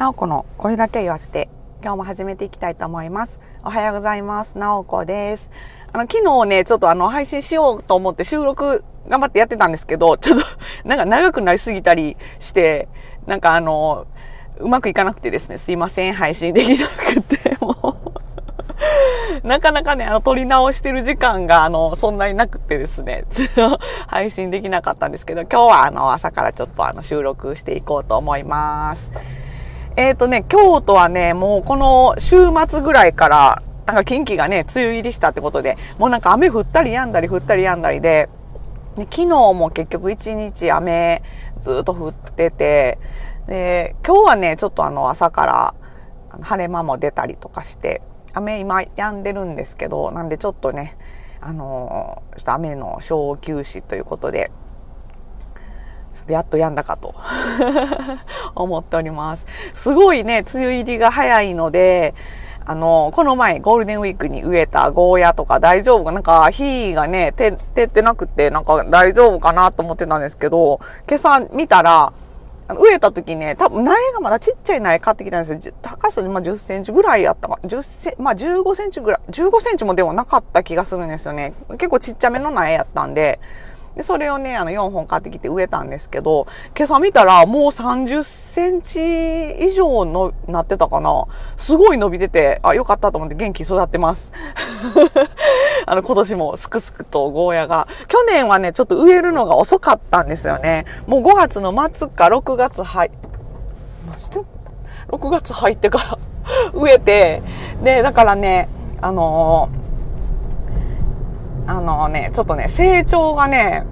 なおこのこれだけ言わせて、今日も始めていきたいと思います。おはようございます。なおこです。あの、昨日ね、ちょっとあの、配信しようと思って収録頑張ってやってたんですけど、ちょっと、なんか長くなりすぎたりして、なんかあの、うまくいかなくてですね、すいません、配信できなくて、もう。なかなかね、あの、撮り直してる時間が、あの、そんなになくてですね、配信できなかったんですけど、今日はあの、朝からちょっとあの、収録していこうと思います。えっ、とね、京都はね、もうこの週末ぐらいから、なんか近畿がね、梅雨入りしたってことで、もうなんか雨降ったり止んだり降ったり止んだりで、ね昨日も結局一日雨ずっと降ってて、で、今日はね、ちょっとあの朝から晴れ間も出たりとかして、雨今止んでるんですけど、なんでちょっとね、あのちょっと雨の小休止ということで、ちょっとやんだかと 思っております。すごいね、梅雨入りが早いので、あの、この前ゴールデンウィークに植えたゴーヤとか大丈夫かなんか火がね、照ってなくて、なんか大丈夫かなと思ってたんですけど、今朝見たら、植えた時ね、多分苗がまだちっちゃい苗買ってきたんですよ。高さまあ10センチぐらいやったか。10セまあ15センチぐらい、15センチもでもなかった気がするんですよね。結構ちっちゃめの苗やったんで、で、それをね、あの、4本買ってきて植えたんですけど、今朝見たらもう30センチ以上の、なってたかな。すごい伸びてて、あ、よかったと思って元気育ってます。あの、今年もすくすくとゴーヤが。去年はね、ちょっと植えるのが遅かったんですよね。もう5月の末か6月入、マジで ?6 月入ってから 植えて、で、だからね、あのーあのね、ちょっとね、成長がね、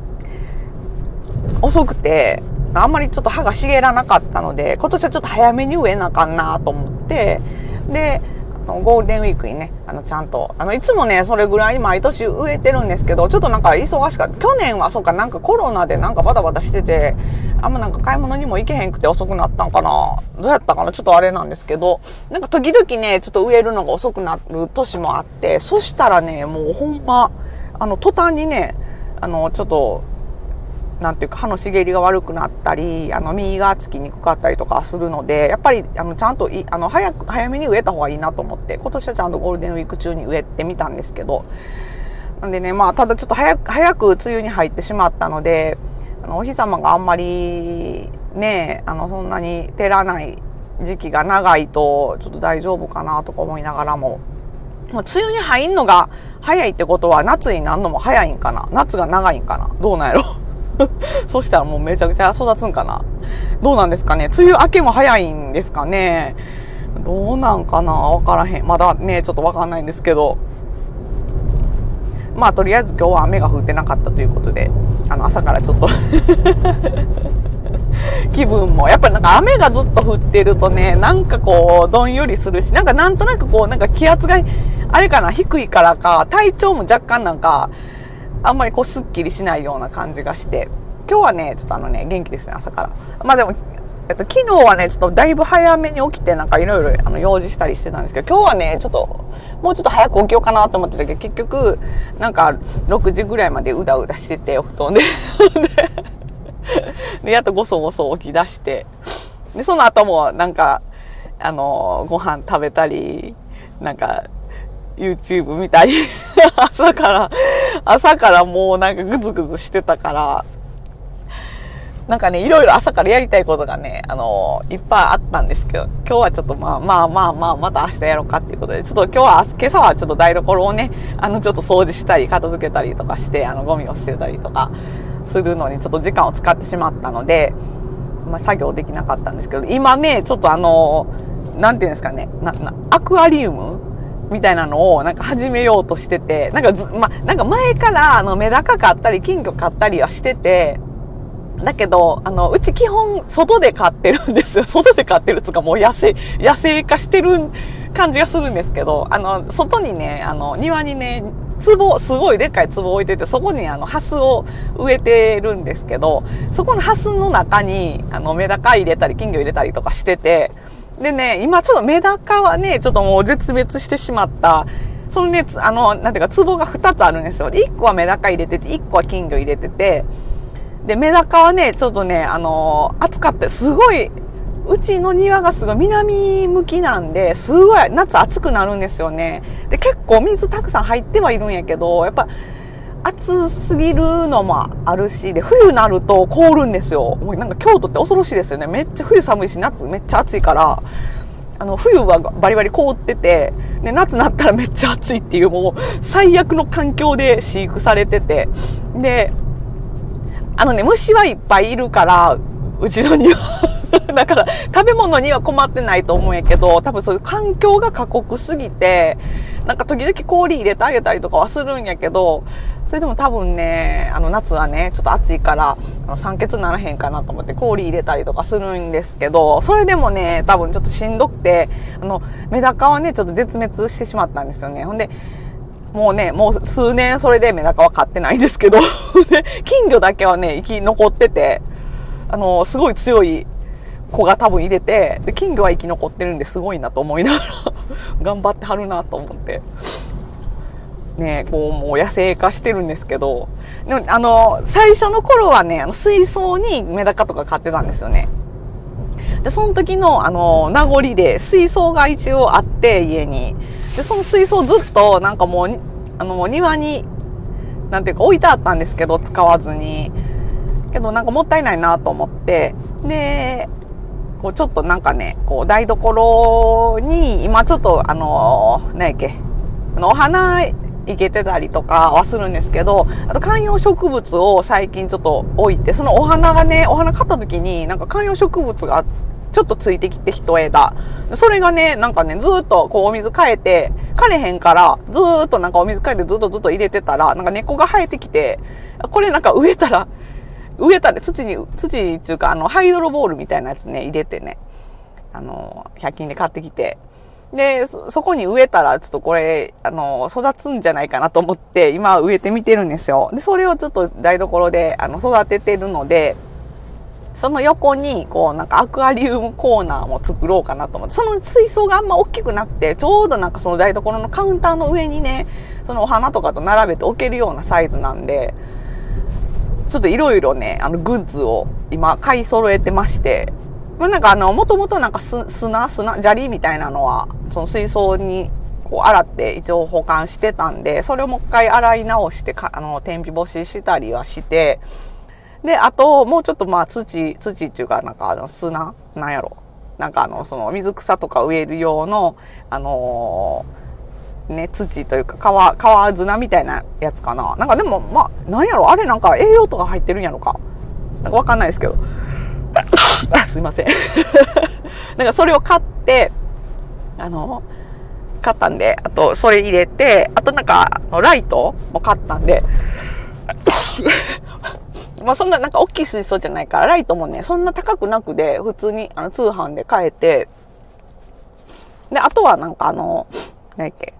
遅くて、あんまりちょっと葉が茂らなかったので、今年はちょっと早めに植えなあかんなと思って、で、ゴールデンウィークにね、あの、ちゃんと、あの、いつもね、それぐらい毎年植えてるんですけど、ちょっとなんか忙しかった。去年はそうか、なんかコロナでなんかバタバタしてて、あんまなんか買い物にも行けへんくて遅くなったんかなどうやったかな？ちょっとあれなんですけど、なんか時々ね、ちょっと植えるのが遅くなる年もあって、そしたらね、もうほんま、あの、途端にね、あの、ちょっと、なんていうか歯の茂りが悪くなったり、あの、実がつきにくかったりとかするので、やっぱり、あの、ちゃんとい、あの、早く、早めに植えた方がいいなと思って、今年はちゃんとゴールデンウィーク中に植えてみたんですけど、なんでね、まあ、ただちょっと早く、早く梅雨に入ってしまったので、あの、お日様があんまり、ね、あの、そんなに照らない時期が長いと、ちょっと大丈夫かなとか思いながらも、もう梅雨に入んのが早いってことは夏になるのも早いんかな？夏が長いんかな？どうなんやろ？そしたらもうめちゃくちゃ育つんかな？どうなんですかね？梅雨明けも早いんですかね？どうなんかな？わからへん。まだね、ちょっとわかんないんですけど。まあ、とりあえず今日は雨が降ってなかったということで、あの、朝からちょっと 気分も、やっぱなんか雨がずっと降ってるとね、なんかこう、どんよりするし、なんかなんとなくこう、なんか気圧が、あれかな、低いからか、体調も若干なんか、あんまりこう、スッキリしないような感じがして、今日はね、ちょっとあのね、元気ですね、朝から。まあでも、えっと、昨日はね、ちょっとだいぶ早めに起きて、なんかいろいろ、あの、用事したりしてたんですけど、今日はね、ちょっと、もうちょっと早く起きようかなと思ってたけど、結局、なんか、6時ぐらいまでうだうだしてて、お布団で。で、やっとごそごそ起き出して、で、その後も、なんか、あの、ご飯食べたり、なんか、YouTube 見たり、朝から、朝からもうなんかグズグズしてたから、なんかね、いろいろ朝からやりたいことがね、あのいっぱいあったんですけど、今日はちょっとまあまあまあまあ、また明日やろうかっていうことで、ちょっと今日は、今朝はちょっと台所をね、あの、ちょっと掃除したり、片付けたりとかして、あの、ゴミを捨てたりとかするのにちょっと時間を使ってしまったので、まあ、作業できなかったんですけど、今ね、ちょっとあの、なんていうんですかね、な、な、アクアリウムみたいなのをなんか始めようとしてて、なんかず、ま、なんか前からあのメダカ買ったり金魚買ったりはしてて、だけど、あの、うち基本外で飼ってるんですよ。外で飼ってるっつかもう野生、野生化してる感じがするんですけど、あの、外にね、あの、庭にね、壺、すごいでっかい壺置いてて、そこにあの、ハスを植えてるんですけど、そこのハスの中に、あの、メダカ入れたり、金魚入れたりとかしてて、でね、今ちょっとメダカはね、ちょっともう絶滅してしまった、そのね、あの、なんていうか、壺が2つあるんですよ。1個はメダカ入れてて、1個は金魚入れてて、で、メダカはね、ちょっとね、あのー暑かって、すごい、うちの庭がすごい南向きなんで、すごい夏暑くなるんですよね。で、結構水たくさん入ってはいるんやけど、やっぱ暑すぎるのもあるし、で、冬になると凍るんですよ。もうなんか京都って恐ろしいですよね。めっちゃ冬寒いし、夏めっちゃ暑いから、あの、冬はバリバリ凍ってて、で、夏になったらめっちゃ暑いっていう、もう最悪の環境で飼育されてて、で、あのね、虫はいっぱいいるから、うちの庭。だから、食べ物には困ってないと思うんやけど、多分そういう環境が過酷すぎて、なんか時々氷入れてあげたりとかはするんやけど、それでも多分ね、あの夏はね、ちょっと暑いから、あの酸欠ならへんかなと思って氷入れたりとかするんですけど、それでもね、多分ちょっとしんどくて、あの、メダカはね、ちょっと絶滅してしまったんですよね。ほんで、もうね、もう数年それでメダカは飼ってないんですけど、金魚だけはね、生き残ってて、あの、すごい強い子が多分入れて、で、金魚は生き残ってるんですごいなと思いながら 頑張ってはるなと思って。ね、こう、もう野生化してるんですけど、でも、あの、最初の頃はね、あの、水槽にメダカとか飼ってたんですよね。で、その時の、あの、名残で、水槽が一応あって、家に。で、その水槽ずっと、なんかもう、あの、庭に、なんていうか置いてあったんですけど、使わずに。けど、なんかもったいないなと思って、で、こう、ちょっとなんかね、こう、台所に、今ちょっと、あの、何やっけ、あの、お花いけてたりとかはするんですけど、あと観葉植物を最近ちょっと置いて、そのお花がね、お花買った時になんか観葉植物がちょっとついてきて一枝。それがね、なんかね、ずっとこうお水変えて、枯れへんから、ずっとなんかお水変えてずっとずっと入れてたら、なんか根っこが生えてきて、これなんか植えたら、植えたら土に、土っていうかあの、ハイドロボールみたいなやつね、入れてね、あの、100均で買ってきて、で、そこに植えたら、ちょっとこれ、あの、育つんじゃないかなと思って、今植えてみてるんですよ。で、それをちょっと台所で、あの、育ててるので、その横に、こう、なんかアクアリウムコーナーも作ろうかなと思って、その水槽があんま大きくなくて、ちょうどなんかその台所のカウンターの上にね、そのお花とかと並べて置けるようなサイズなんで、ちょっといろいろね、あの、グッズを今買い揃えてまして、まあ、なんかあの、もともとなんか砂、砂、砂利みたいなのは、その水槽にこう洗って一応保管してたんで、それをもう一回洗い直してか、あの、天日干ししたりはして、で、あと、もうちょっとまあ土、土っていうかなんかあの砂なんやろ。なんかあの、その水草とか植える用の、あのー、ね、土というか川、川砂みたいなやつかな。なんかでも、まあ、なんやろ、あれなんか栄養とか入ってるんやろか。なんかわかんないですけど。すいません。なんかそれを買って、あの、買ったんで、あとそれ入れて、あとなんか、ライトも買ったんで、まあそんななんか大きい水槽じゃないから、ライトもね、そんな高くなくで、普通にあの通販で買えて、で、あとはなんかあの、何やっけ、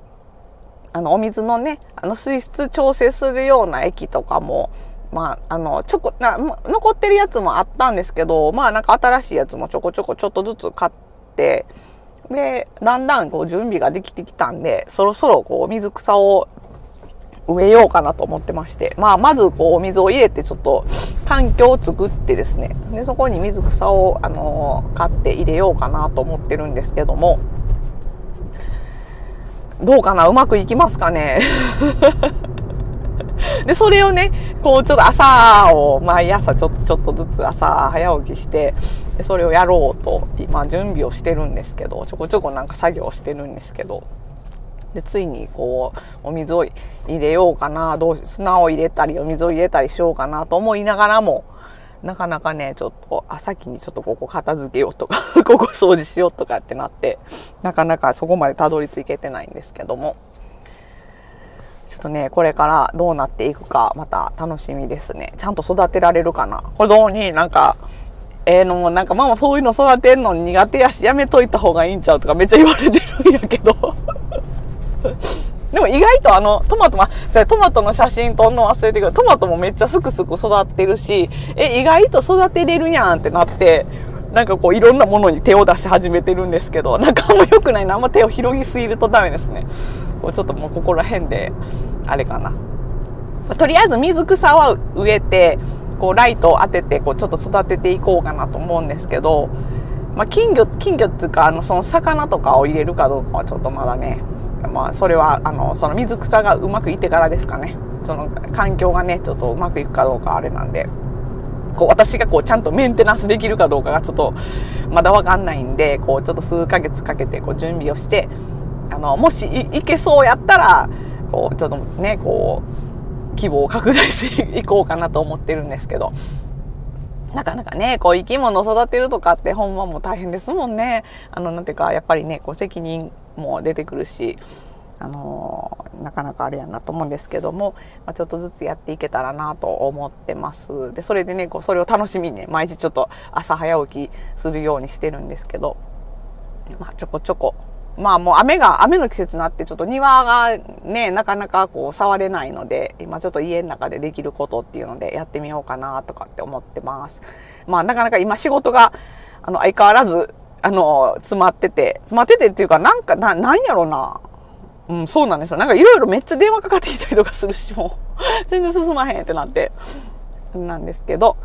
あの、お水のね、あの水質調整するような液とかも、まあ、あの、ちょこ、な、残ってるやつもあったんですけど、まあなんか新しいやつもちょこちょこちょっとずつ買って、で、だんだんこう準備ができてきたんで、そろそろこう水草を植えようかなと思ってまして、まあまずこうお水を入れてちょっと環境を作ってですね、で、そこに水草をあの買って入れようかなと思ってるんですけども、どうかなうまくいきますかね？で、それをね、こう、ちょっと朝を、毎朝ちょっと、ちょっとずつ朝早起きして、それをやろうと、今準備をしてるんですけど、ちょこちょこなんか作業してるんですけど、で、ついにこう、お水を入れようかな、どう砂を入れたり、お水を入れたりしようかなと思いながらも、なかなかね、ちょっと、あ、先にちょっとここ片付けようとか ここ掃除しようとかってなって、なかなかそこまでたどり着けてないんですけども。ちょっとね、これからどうなっていくか、また楽しみですね。ちゃんと育てられるかな？子供になんか、ええー、の、なんかママそういうの育てんの苦手やし、やめといた方がいいんちゃうとかめっちゃ言われてるんやけど。でも意外とあの、トマト、まあ、トマトの写真撮んの忘れてくる。トマトもめっちゃすくすく育ってるし、え、意外と育てれるやんってなって、なんかこういろんなものに手を出し始めてるんですけど、なんかあんま良くないな。あんま手を広げすぎるとダメですね。こうちょっともうここら辺で、あれかな。とりあえず水草は植えて、こうライトを当てて、こうちょっと育てていこうかなと思うんですけど、まあ、金魚、金魚っていうか、あの、その魚とかを入れるかどうかはちょっとまだね、まあ、それは、あの、その水草がうまくいってからですかね。その環境がね、ちょっとうまくいくかどうかあれなんで。こう私がこうちゃんとメンテナンスできるかどうかがちょっとまだわかんないんで、こうちょっと数ヶ月かけてこう準備をして、あの、もしいけそうやったら、こうちょっとね、こう、規模を拡大していこうかなと思ってるんですけど、なかなかね、こう生き物を育てるとかってほんまも大変ですもんね。あの、なんていうか、やっぱりね、こう責任も出てくるし、あのなかなかあれやなと思うんですけども、まあ、ちょっとずつやっていけたらなと思ってます。で、それでね、こうそれを楽しみにね、毎日ちょっと朝早起きするようにしてるんですけど、まあ、ちょこちょこまあもう雨が、雨の季節になってちょっと庭がね、なかなかこう触れないので、今ちょっと家の中でできることっていうのでやってみようかなとかって思ってます。まあなかなか今仕事が、あの相変わらず、あの、詰まってて、詰まっててっていうかなんか、な、なんやろな。うん、そうなんですよ。なんかいろいろめっちゃ電話かかってきたりとかするし、もう全然進まへんってなって、なんですけど、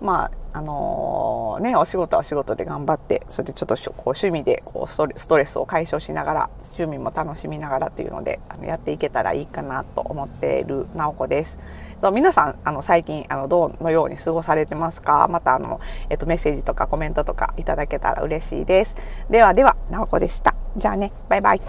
まあ、あのー、ね、お仕事はお仕事で頑張って、それでちょっとこう趣味でこうストレスを解消しながら、趣味も楽しみながらっていうので、あのやっていけたらいいかなと思っている直子です。そう皆さん、あの、最近、あの、どのように過ごされてますか？また、あの、えっと、メッセージとかコメントとかいただけたら嬉しいです。ではでは、直子でした。じゃあね、バイバイ。